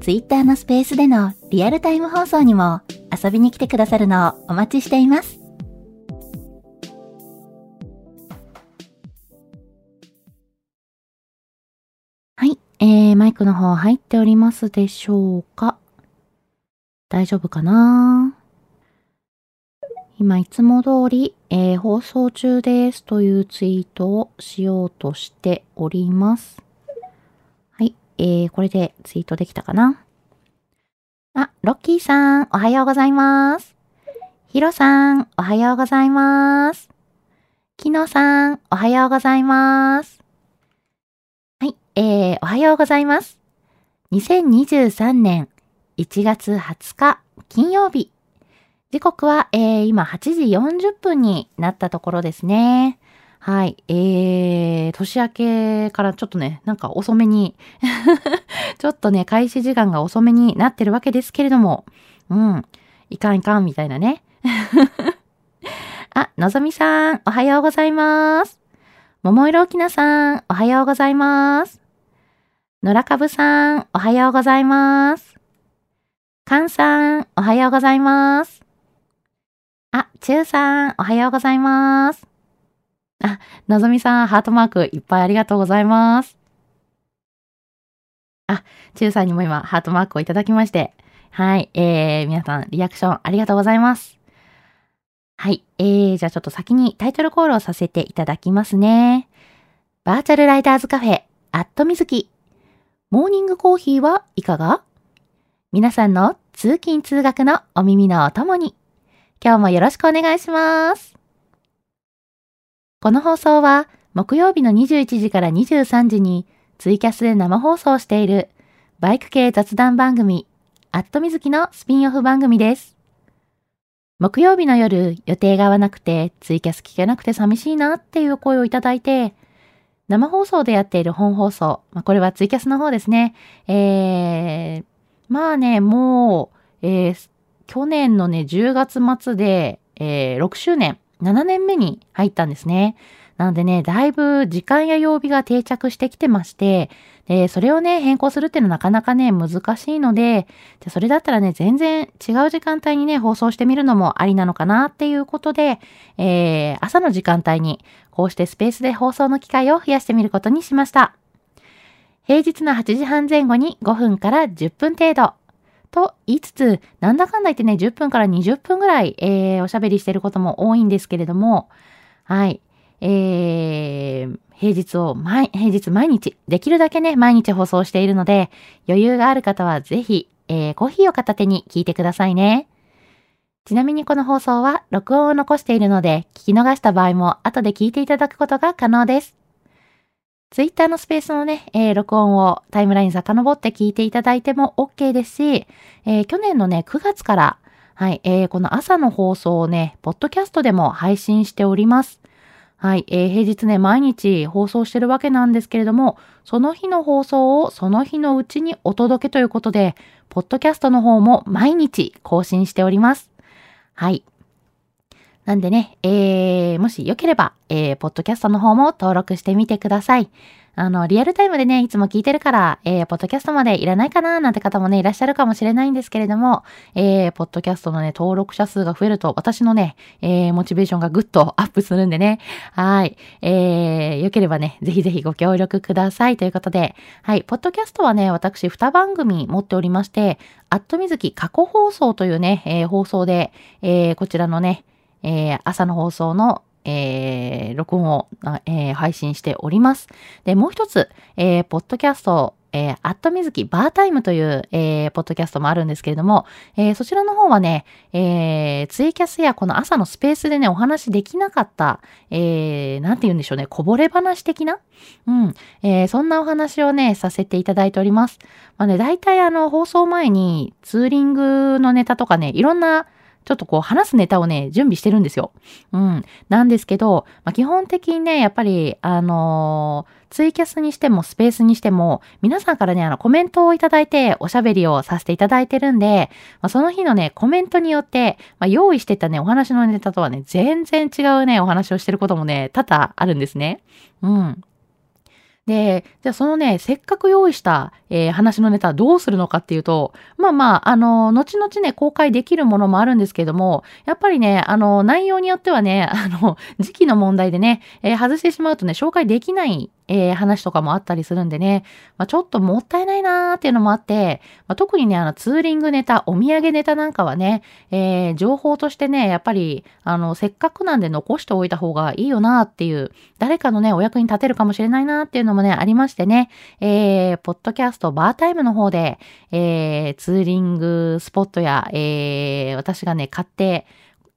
Twitter のスペースでのリアルタイム放送にも遊びに来てくださるのをお待ちしています。はい、えー、マイクの方入っておりますでしょうか？大丈夫かな？今いつも通り、えー、放送中ですというツイートをしようとしております。えー、これでツイートできたかな？あ、ロッキーさん、おはようございます。ヒロさん、おはようございます。キノさん、おはようございます。はい、えー、おはようございます。2023年1月20日金曜日。時刻は、えー、今8時40分になったところですね。はい。えー、年明けからちょっとね、なんか遅めに ちょっとね、開始時間が遅めになってるわけですけれども、うん、いかんいかんみたいなね。あ、のぞみさん、おはようございます。桃色きなさん、おはようございます。野良かぶさん、おはようございます。かんさん、おはようございます。あ、ちゅうさん、おはようございます。あ、なぞみさん、ハートマークいっぱいありがとうございます。あ、ちゅうさんにも今、ハートマークをいただきまして。はい、えー、皆さん、リアクションありがとうございます。はい、えー、じゃあちょっと先にタイトルコールをさせていただきますね。バーチャルライダーズカフェ、アットみずき。モーニングコーヒーはいかが？皆さんの通勤通学のお耳のお供に。今日もよろしくお願いします。この放送は木曜日の21時から23時にツイキャスで生放送しているバイク系雑談番組アットみずきのスピンオフ番組です。木曜日の夜予定が合わなくてツイキャス聞けなくて寂しいなっていう声をいただいて生放送でやっている本放送、まあ、これはツイキャスの方ですね。えー、まあね、もう、えー、去年のね、10月末で、えー、6周年7年目に入ったんですね。なのでね、だいぶ時間や曜日が定着してきてまして、で、それをね、変更するっていうのはなかなかね、難しいので、じゃそれだったらね、全然違う時間帯にね、放送してみるのもありなのかなっていうことで、えー、朝の時間帯に、こうしてスペースで放送の機会を増やしてみることにしました。平日の8時半前後に5分から10分程度、と言いつつ、なんだかんだ言ってね、10分から20分ぐらい、えー、おしゃべりしてることも多いんですけれども、はい。えー、平日を毎、平日毎日、できるだけね、毎日放送しているので、余裕がある方はぜひ、えー、コーヒーを片手に聞いてくださいね。ちなみにこの放送は録音を残しているので、聞き逃した場合も後で聞いていただくことが可能です。ツイッターのスペースのね、えー、録音をタイムライン遡って聞いていただいても OK ですし、えー、去年のね、9月から、はい、えー、この朝の放送をね、ポッドキャストでも配信しております。はい、えー、平日ね、毎日放送してるわけなんですけれども、その日の放送をその日のうちにお届けということで、ポッドキャストの方も毎日更新しております。はい。なんでね、えー、もしよければ、えー、ポッドキャストの方も登録してみてください。あの、リアルタイムでね、いつも聞いてるから、えー、ポッドキャストまでいらないかななんて方もね、いらっしゃるかもしれないんですけれども、えー、ポッドキャストのね、登録者数が増えると、私のね、えー、モチベーションがぐっとアップするんでね、はい。えー、よければね、ぜひぜひご協力くださいということで、はい。ポッドキャストはね、私2番組持っておりまして、アットみずき過去放送というね、えー、放送で、えー、こちらのね、えー、朝の放送のえー、録音を、えー、配信しております。で、もう一つ、えー、ポッドキャスト、えー、アットミズキバータイムという、えー、ポッドキャストもあるんですけれども、えー、そちらの方はね、えー、ツイキャスやこの朝のスペースでね、お話できなかった、えー、なんて言うんでしょうね、こぼれ話的なうん、えー、そんなお話をね、させていただいております。まあね、大体あの、放送前にツーリングのネタとかね、いろんなちょっとこう話すネタをね、準備してるんですよ。うん。なんですけど、まあ、基本的にね、やっぱり、あのー、ツイキャスにしてもスペースにしても、皆さんからね、あの、コメントをいただいておしゃべりをさせていただいてるんで、まあ、その日のね、コメントによって、まあ、用意してたね、お話のネタとはね、全然違うね、お話をしてることもね、多々あるんですね。うん。で、じゃあそのね、せっかく用意した、えー、話のネタどうするのかっていうと、まあまあ、あの、後々ね、公開できるものもあるんですけども、やっぱりね、あの、内容によってはね、あの、時期の問題でね、えー、外してしまうとね、紹介できないえー、話とかもあったりするんでね、まあ、ちょっともったいないなーっていうのもあって、まあ、特にね、あの、ツーリングネタ、お土産ネタなんかはね、えー、情報としてね、やっぱり、あの、せっかくなんで残しておいた方がいいよなーっていう、誰かのね、お役に立てるかもしれないなーっていうのもね、ありましてね、えー、ポッドキャストバータイムの方で、えー、ツーリングスポットや、えー、私がね、買って、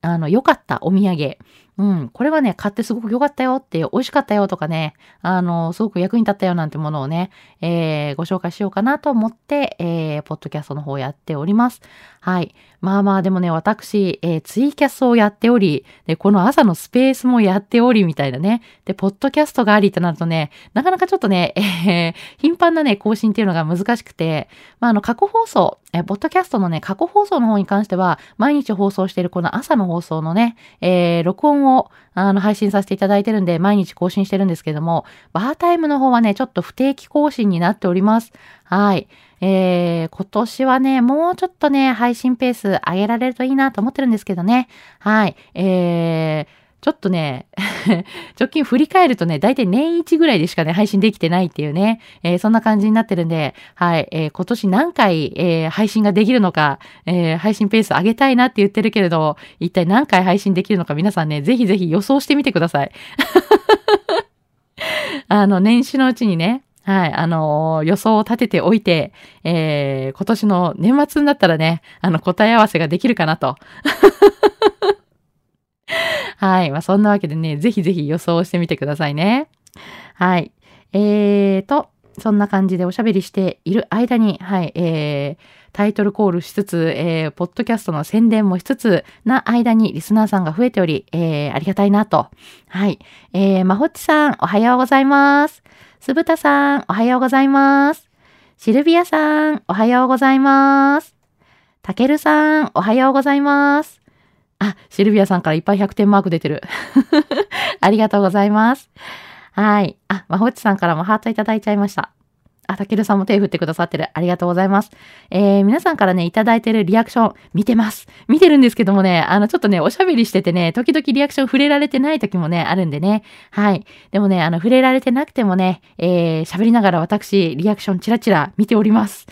あの、良かったお土産、うん。これはね、買ってすごく良かったよって、美味しかったよとかね、あの、すごく役に立ったよなんてものをね、えー、ご紹介しようかなと思って、えー、ポッドキャストの方をやっております。はい。まあまあ、でもね、私、えー、ツイキャスをやっており、で、この朝のスペースもやっており、みたいなね。で、ポッドキャストがありってなるとね、なかなかちょっとね、えー、頻繁なね、更新っていうのが難しくて、まあ、あの、過去放送、えー、ポッドキャストのね、過去放送の方に関しては、毎日放送しているこの朝の放送のね、えー、録音を、あの、配信させていただいてるんで、毎日更新してるんですけども、バータイムの方はね、ちょっと不定期更新になっております。はい。えー、今年はね、もうちょっとね、配信ペース上げられるといいなと思ってるんですけどね。はい。えー、ちょっとね、直近振り返るとね、だいたい年一ぐらいでしかね、配信できてないっていうね、えー、そんな感じになってるんで、はい、えー、今年何回、えー、配信ができるのか、え配信ペース上げたいなって言ってるけれど、一体何回配信できるのか皆さんね、ぜひぜひ予想してみてください。あの、年始のうちにね、はい、あのー、予想を立てておいて、えー、今年の年末になったらね、あの、答え合わせができるかなと。はい。まあ、そんなわけでね、ぜひぜひ予想してみてくださいね。はい。えーと、そんな感じでおしゃべりしている間に、はい、えー、タイトルコールしつつ、えー、ポッドキャストの宣伝もしつつな間にリスナーさんが増えており、えー、ありがたいなと。はい。えー、まほっちさん、おはようございます。すぶたさん、おはようございます。シルビアさん、おはようございます。たけるさん、おはようございます。あ、シルビアさんからいっぱい100点マーク出てる。ありがとうございます。はい。あ、まほっちさんからもハートいただいちゃいました。あ、たけるさんも手振ってくださってる。ありがとうございます。えー、皆さんからね、いただいてるリアクション、見てます。見てるんですけどもね、あの、ちょっとね、おしゃべりしててね、時々リアクション触れられてない時もね、あるんでね。はい。でもね、あの、触れられてなくてもね、えー、喋りながら私、リアクションチラチラ見ております。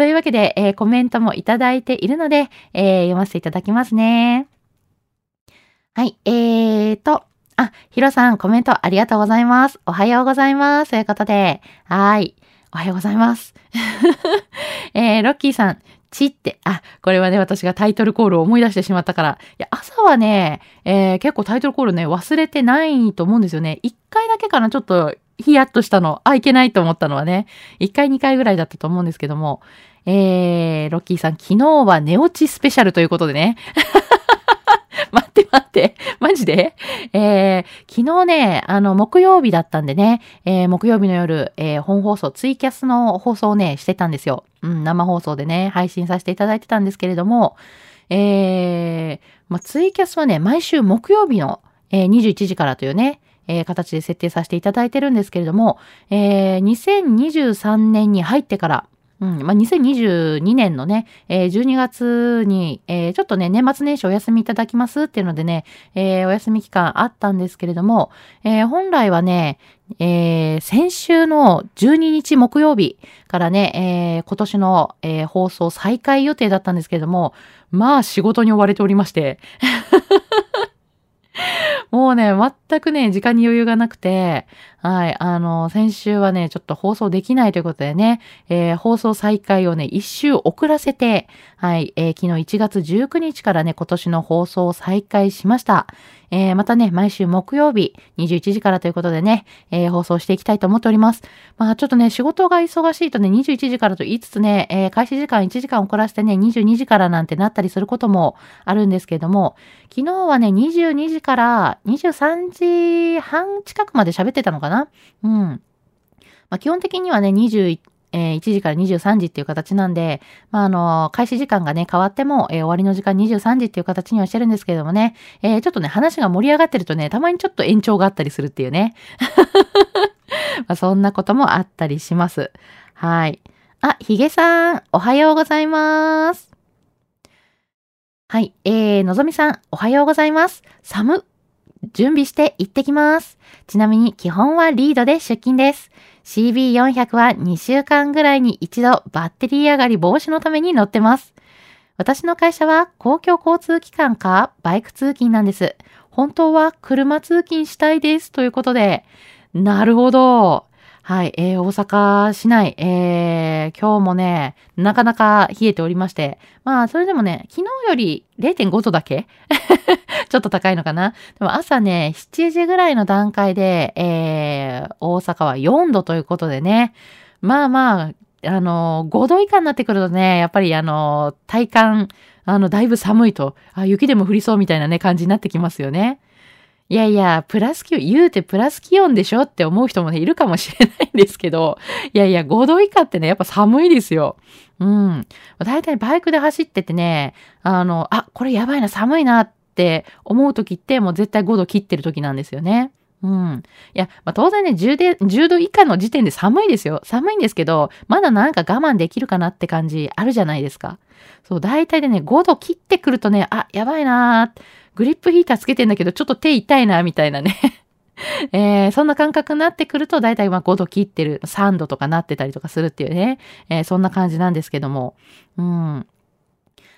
というわけで、えー、コメントもいただいているので、えー、読ませていただきますね。はい、えーと、あ、ヒロさん、コメントありがとうございます。おはようございます。ということで、はい。おはようございます。えー、ロッキーさん、ちって、あ、これはね、私がタイトルコールを思い出してしまったから。いや、朝はね、えー、結構タイトルコールね、忘れてないと思うんですよね。一回だけかな、ちょっとヒヤッとしたの。あ、いけないと思ったのはね、1回2回ぐらいだったと思うんですけども、えー、ロッキーさん、昨日は寝落ちスペシャルということでね。待って待って。マジで？えー、昨日ね、あの、木曜日だったんでね、えー、木曜日の夜、えー、本放送、ツイキャスの放送をね、してたんですよ。うん、生放送でね、配信させていただいてたんですけれども、えー、まあ、ツイキャスはね、毎週木曜日の、えー、21時からというね、えー、形で設定させていただいてるんですけれども、えー、2023年に入ってから、うん。まあ、2022年のね、えー、12月に、えー、ちょっとね、年末年始お休みいただきますっていうのでね、えー、お休み期間あったんですけれども、えー、本来はね、えー、先週の12日木曜日からね、えー、今年の、えー、放送再開予定だったんですけれども、まあ仕事に追われておりまして、もうね、全くね、時間に余裕がなくて、はい、あの、先週はね、ちょっと放送できないということでね、えー、放送再開をね、一周遅らせて、はい、えー、昨日1月19日からね、今年の放送を再開しました。えー、またね、毎週木曜日21時からということでね、えー、放送していきたいと思っております。まあちょっとね、仕事が忙しいとね、21時からと言いつつね、えー、開始時間1時間遅らせてね、22時からなんてなったりすることもあるんですけれども、昨日はね、22時から23時半近くまで喋ってたのかなな？うん。まあ基本的にはね、21えー、1時から23時っていう形なんで、まあ、あの、開始時間がね、変わっても、えー、終わりの時間23時っていう形にはしてるんですけどもね、えー、ちょっとね、話が盛り上がってるとね、たまにちょっと延長があったりするっていうね。まあ、そんなこともあったりします。はい。あ、ひげさん、おはようございます。はい。えー、のぞみさん、おはようございます。寒。準備して行ってきます。ちなみに基本はリードで出勤です。CB400 は2週間ぐらいに一度バッテリー上がり防止のために乗ってます。私の会社は公共交通機関かバイク通勤なんです。本当は車通勤したいです。ということで、なるほど。はい、えー、大阪市内、えー、今日もね、なかなか冷えておりまして、まあ、それでもね、昨日より0.5度だけ ちょっと高いのかなでも朝ね、7時ぐらいの段階で、えー、大阪は4度ということでね、まあまあ、あの、5度以下になってくるとね、やっぱりあの、体感、あの、だいぶ寒いと、あ、雪でも降りそうみたいなね、感じになってきますよね。いやいや、プラス気温、言うてプラス気温でしょって思う人もね、いるかもしれないんですけど、いやいや、5度以下ってね、やっぱ寒いですよ。うん。だいたいバイクで走っててね、あの、あ、これやばいな、寒いなって思う時って、もう絶対5度切ってる時なんですよね。うん。いや、まあ、当然ね10で、10度以下の時点で寒いですよ。寒いんですけど、まだなんか我慢できるかなって感じあるじゃないですか。そう、大体でね、5度切ってくるとね、あ、やばいなーグリップヒーターつけてんだけど、ちょっと手痛いな、みたいなね えー、そんな感覚になってくると、だいたいまあ5度切ってる、3度とかなってたりとかするっていうね、えー、そんな感じなんですけども。うん。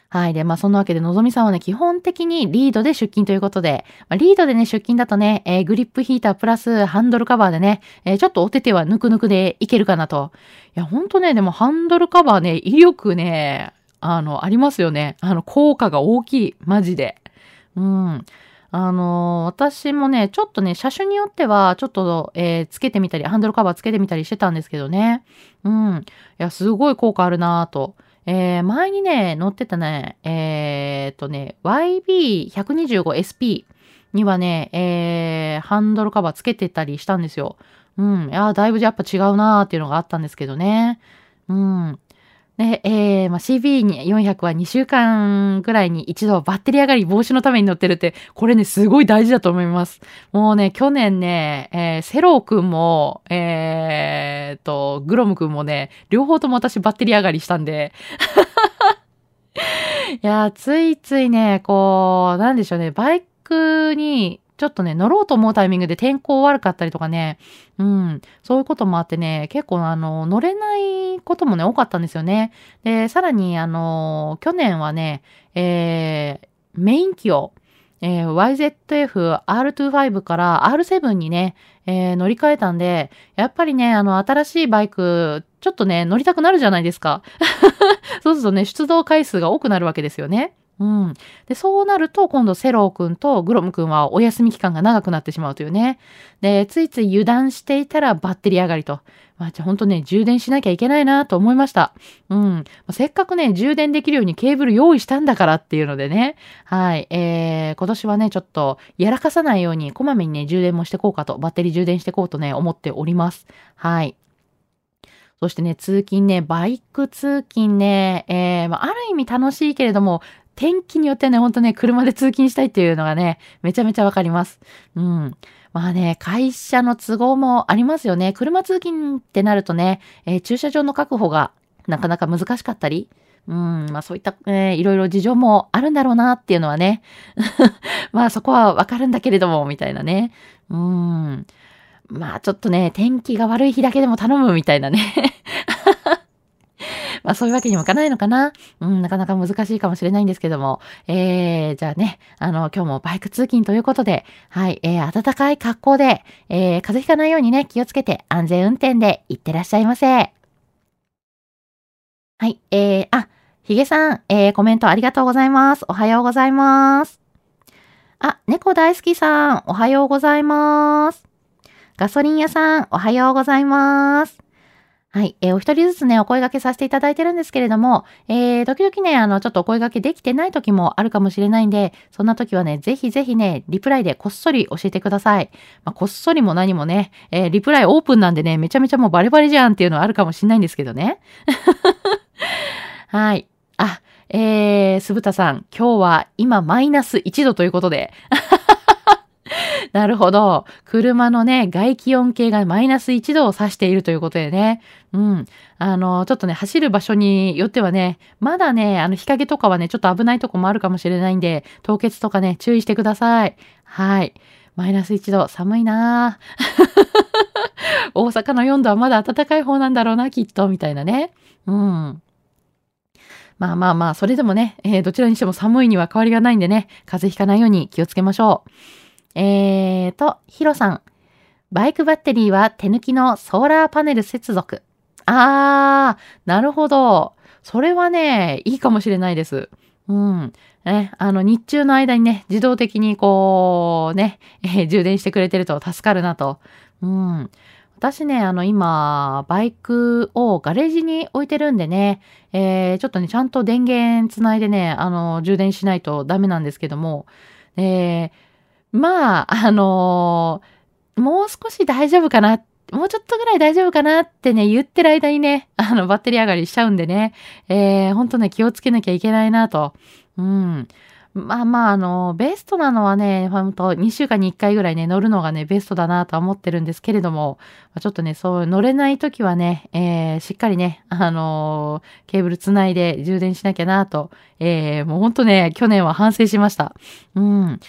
はい。で、まあ、そんなわけで、のぞみさんはね、基本的にリードで出勤ということで、まあ、リードでね、出勤だとね、えー、グリップヒータープラスハンドルカバーでね、えー、ちょっとお手手はぬくぬくでいけるかなと。いや、ほんとね、でもハンドルカバーね、威力ね、あの、ありますよね。あの、効果が大きい。マジで。うん。あの、私もね、ちょっとね、車種によっては、ちょっと、えー、つけてみたり、ハンドルカバーつけてみたりしてたんですけどね。うん。いや、すごい効果あるなぁと。えー、前にね、乗ってたね、えー、っとね、YB125SP にはね、えー、ハンドルカバーつけてたりしたんですよ。うん。いや、だいぶやっぱ違うなーっていうのがあったんですけどね。うん。で、えー、まあ、CB400 は2週間ぐらいに一度バッテリー上がり防止のために乗ってるって、これね、すごい大事だと思います。もうね、去年ね、えー、セローくんも、えー、と、グロムくんもね、両方とも私バッテリー上がりしたんで、いや、ついついね、こう、なんでしょうね、バイクにちょっとね、乗ろうと思うタイミングで天候悪かったりとかね、うん、そういうこともあってね、結構あの、乗れないこともね、多かったんですよね。で、さらにあの、去年はね、えー、メイン機を、えー、YZF-R25 から R7 にね、えー、乗り換えたんで、やっぱりね、あの、新しいバイク、ちょっとね、乗りたくなるじゃないですか。そうするとね、出動回数が多くなるわけですよね。うん。で、そうなると、今度セロー君とグロム君はお休み期間が長くなってしまうというね。で、ついつい油断していたらバッテリー上がりと。まあ、じゃあ本当ね、充電しなきゃいけないなと思いました。うんま。せっかくね、充電できるようにケーブル用意したんだからっていうのでね。はい。えー、今年はね、ちょっと、やらかさないように、こまめにね、充電もしてこうかと、バッテリー充電してこうとね、思っております。はい。そしてね、通勤ね、バイク通勤ね、えー、まあ、ある意味楽しいけれども、天気によってね、ほんとね、車で通勤したいっていうのがね、めちゃめちゃわかります。うん。まあね、会社の都合もありますよね。車通勤ってなるとね、えー、駐車場の確保がなかなか難しかったり、うん、まあそういった、えー、いろいろ事情もあるんだろうなっていうのはね。まあそこはわかるんだけれども、みたいなね。うん。まあちょっとね、天気が悪い日だけでも頼むみたいなね。まあそういうわけにもいかないのかな。うん、なかなか難しいかもしれないんですけども。えー、じゃあね、あの、今日もバイク通勤ということで、はい、えー、暖かい格好で、えー、風邪ひかないようにね、気をつけて安全運転で行ってらっしゃいませ。はい、えー、あ、ひげさん、えー、コメントありがとうございます。おはようございます。あ、猫大好きさん、おはようございます。ガソリン屋さん、おはようございます。はい。えー、お一人ずつね、お声掛けさせていただいてるんですけれども、えー、時々ね、あの、ちょっとお声掛けできてない時もあるかもしれないんで、そんな時はね、ぜひぜひね、リプライでこっそり教えてください。まあ、こっそりも何もね、えー、リプライオープンなんでね、めちゃめちゃもうバレバレじゃんっていうのはあるかもしれないんですけどね。はい。あ、えー、すぶたさん、今日は今マイナス1度ということで。なるほど。車のね、外気温計がマイナス1度を指しているということでね。うん。あの、ちょっとね、走る場所によってはね、まだね、あの、日陰とかはね、ちょっと危ないとこもあるかもしれないんで、凍結とかね、注意してください。はい。マイナス1度、寒いな 大阪の4度はまだ暖かい方なんだろうな、きっと、みたいなね。うん。まあまあまあ、それでもね、えー、どちらにしても寒いには変わりがないんでね、風邪ひかないように気をつけましょう。えーと、ヒロさん。バイクバッテリーは手抜きのソーラーパネル接続。あー、なるほど。それはね、いいかもしれないです。うん。ね、あの、日中の間にね、自動的にこう、ね、えー、充電してくれてると助かるなと。うん。私ね、あの、今、バイクをガレージに置いてるんでね、えー、ちょっとね、ちゃんと電源つないでね、あの、充電しないとダメなんですけども、えー、まあ、あのー、もう少し大丈夫かな、もうちょっとぐらい大丈夫かなってね、言ってる間にね、あの、バッテリー上がりしちゃうんでね、えー、ほんとね、気をつけなきゃいけないなと。うん。まあまあ、あの、ベストなのはね、ほんと2週間に1回ぐらいね、乗るのがね、ベストだなとは思ってるんですけれども、ちょっとね、そう、乗れない時はね、えー、しっかりね、あのー、ケーブルつないで充電しなきゃなと、えー、もうほんとね、去年は反省しました。うん。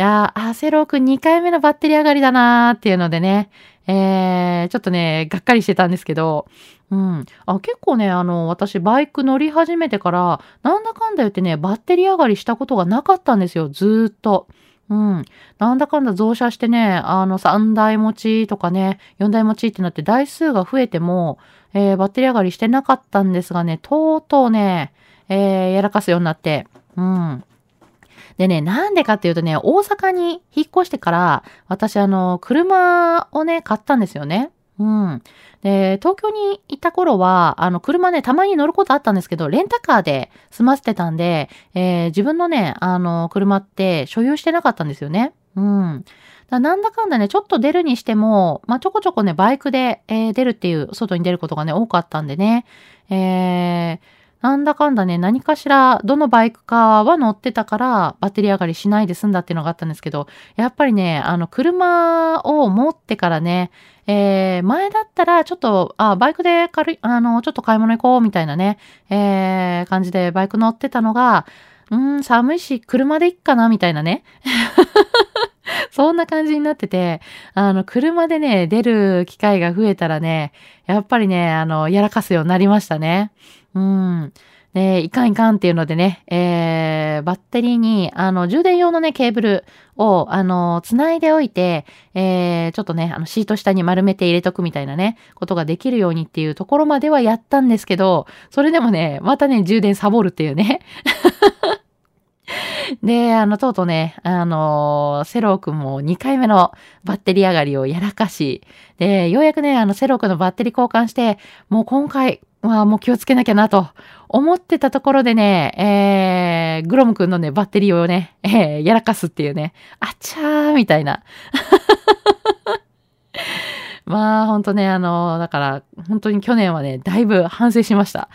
やー、アセロー君2回目のバッテリー上がりだなーっていうのでね、えー、ちょっとね、がっかりしてたんですけど、うん。あ、結構ね、あの、私、バイク乗り始めてから、なんだかんだ言ってね、バッテリー上がりしたことがなかったんですよ、ずーっと。うん。なんだかんだ増車してね、あの、3台持ちとかね、4台持ちってなって台数が増えても、えー、バッテリー上がりしてなかったんですがね、とうとうね、えー、やらかすようになって、うん。でね、なんでかっていうとね、大阪に引っ越してから、私あの、車をね、買ったんですよね。うん。で、東京に行った頃は、あの、車ね、たまに乗ることあったんですけど、レンタカーで済ませてたんで、えー、自分のね、あの、車って所有してなかったんですよね。うん。だなんだかんだね、ちょっと出るにしても、まあ、ちょこちょこね、バイクで、えー、出るっていう、外に出ることがね、多かったんでね、えー、なんだかんだね、何かしら、どのバイクかは乗ってたから、バッテリー上がりしないで済んだっていうのがあったんですけど、やっぱりね、あの、車を持ってからね、えー、前だったら、ちょっと、あ、バイクで軽い、あの、ちょっと買い物行こう、みたいなね、えー、感じでバイク乗ってたのが、うん、寒いし、車で行っかな、みたいなね。そんな感じになってて、あの、車でね、出る機会が増えたらね、やっぱりね、あの、やらかすようになりましたね。うん。で、いかんいかんっていうのでね、えー、バッテリーに、あの、充電用のね、ケーブルを、あの、繋いでおいて、えー、ちょっとね、あの、シート下に丸めて入れとくみたいなね、ことができるようにっていうところまではやったんですけど、それでもね、またね、充電サボるっていうね。で、あの、とうとうね、あの、セロー君も2回目のバッテリー上がりをやらかし、で、ようやくね、あの、セロー君のバッテリー交換して、もう今回まあもう気をつけなきゃなと思ってたところでね、えー、グロム君のね、バッテリーをね、えー、やらかすっていうね、あっちゃーみたいな。まあ、ほんとね、あの、だから、本当に去年はね、だいぶ反省しました。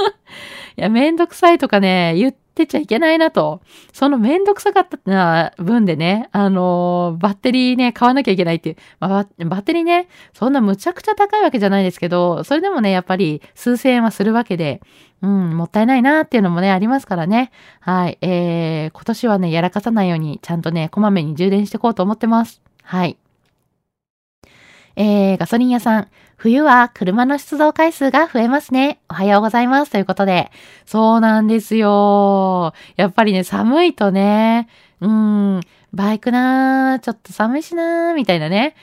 いや、めんどくさいとかね、言ってってちゃいけないなと。そのめんどくさかったな分でね、あのー、バッテリーね、買わなきゃいけないっていう。まあ、バッテリーね、そんなむちゃくちゃ高いわけじゃないですけど、それでもね、やっぱり数千円はするわけで、うん、もったいないなっていうのもね、ありますからね。はい。えー、今年はね、やらかさないように、ちゃんとね、こまめに充電していこうと思ってます。はい。えー、ガソリン屋さん。冬は車の出動回数が増えますね。おはようございます。ということで。そうなんですよ。やっぱりね、寒いとね、うん、バイクなー、ちょっと寒いしなー、みたいなね。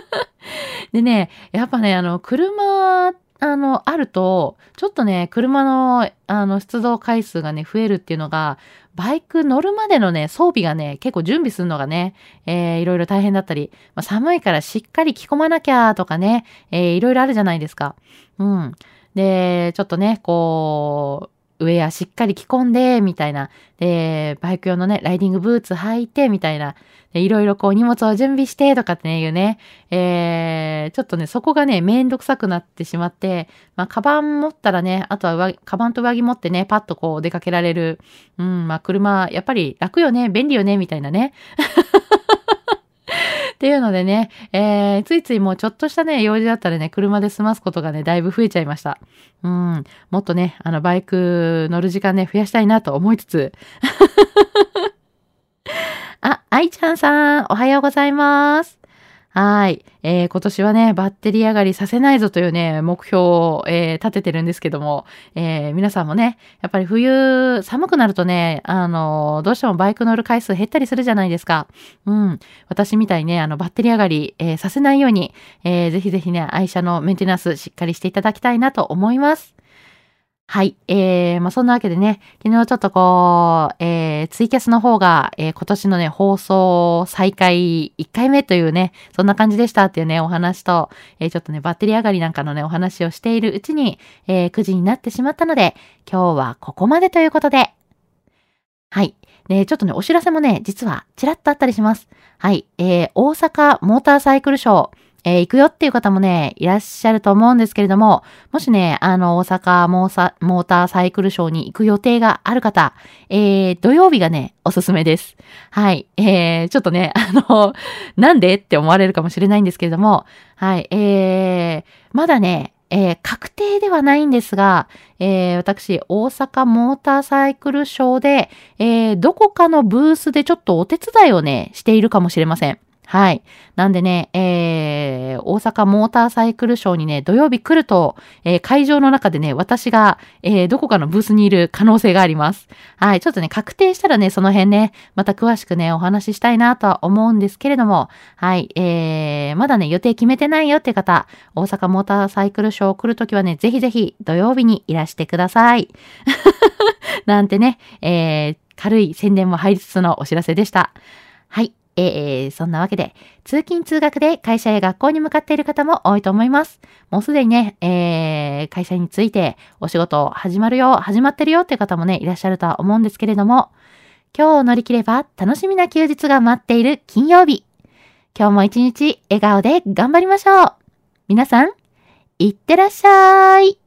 でね、やっぱね、あの、車あの、あると、ちょっとね、車の、あの、出動回数がね、増えるっていうのが、バイク乗るまでのね、装備がね、結構準備するのがね、えー、いろいろ大変だったり、まあ、寒いからしっかり着込まなきゃとかね、えー、いろいろあるじゃないですか。うん。で、ちょっとね、こう、ウェアしっかり着込んで、みたいな。で、バイク用のね、ライディングブーツ履いて、みたいな。で、いろいろこう荷物を準備して、とかってね、いうね。えー、ちょっとね、そこがね、めんどくさくなってしまって、まあ、カバン持ったらね、あとは上カバンと上着持ってね、パッとこう出かけられる。うん、まあ、車、やっぱり楽よね、便利よね、みたいなね。っていうのでね、えー、ついついもうちょっとしたね、用事だったらね、車で済ますことがね、だいぶ増えちゃいました。うん。もっとね、あの、バイク乗る時間ね、増やしたいなと思いつつ。あ、愛ちゃんさん、おはようございます。はい。えー、今年はね、バッテリー上がりさせないぞというね、目標を、えー、立ててるんですけども、えー、皆さんもね、やっぱり冬、寒くなるとね、あの、どうしてもバイク乗る回数減ったりするじゃないですか。うん。私みたいにね、あの、バッテリー上がり、え、させないように、えー、ぜひぜひね、愛車のメンテナンスしっかりしていただきたいなと思います。はい。えー、まあ、そんなわけでね、昨日ちょっとこう、えー、ツイキャスの方が、えー、今年のね、放送再開1回目というね、そんな感じでしたっていうね、お話と、えー、ちょっとね、バッテリー上がりなんかのね、お話をしているうちに、えー、9時になってしまったので、今日はここまでということで、はい。で、ちょっとね、お知らせもね、実は、ちらっとあったりします。はい。えー、大阪モーターサイクルショー、えー、行くよっていう方もね、いらっしゃると思うんですけれども、もしね、あの、大阪モーサモーターサイクルショーに行く予定がある方、えー、土曜日がね、おすすめです。はい。えー、ちょっとね、あの、なんでって思われるかもしれないんですけれども、はい。えー、まだね、えー、確定ではないんですが、えー、私、大阪モーターサイクルショーで、えー、どこかのブースでちょっとお手伝いをね、しているかもしれません。はい。なんでね、えー、大阪モーターサイクルショーにね、土曜日来ると、えー、会場の中でね、私が、えー、どこかのブースにいる可能性があります。はい。ちょっとね、確定したらね、その辺ね、また詳しくね、お話ししたいなとは思うんですけれども、はい。えー、まだね、予定決めてないよって方、大阪モーターサイクルショー来るときはね、ぜひぜひ土曜日にいらしてください。なんてね、えー、軽い宣伝も入りつつのお知らせでした。はい。えー、そんなわけで、通勤通学で会社や学校に向かっている方も多いと思います。もうすでにね、えー、会社についてお仕事始まるよ、始まってるよっていう方もね、いらっしゃるとは思うんですけれども、今日を乗り切れば楽しみな休日が待っている金曜日。今日も一日笑顔で頑張りましょう。皆さん、いってらっしゃい。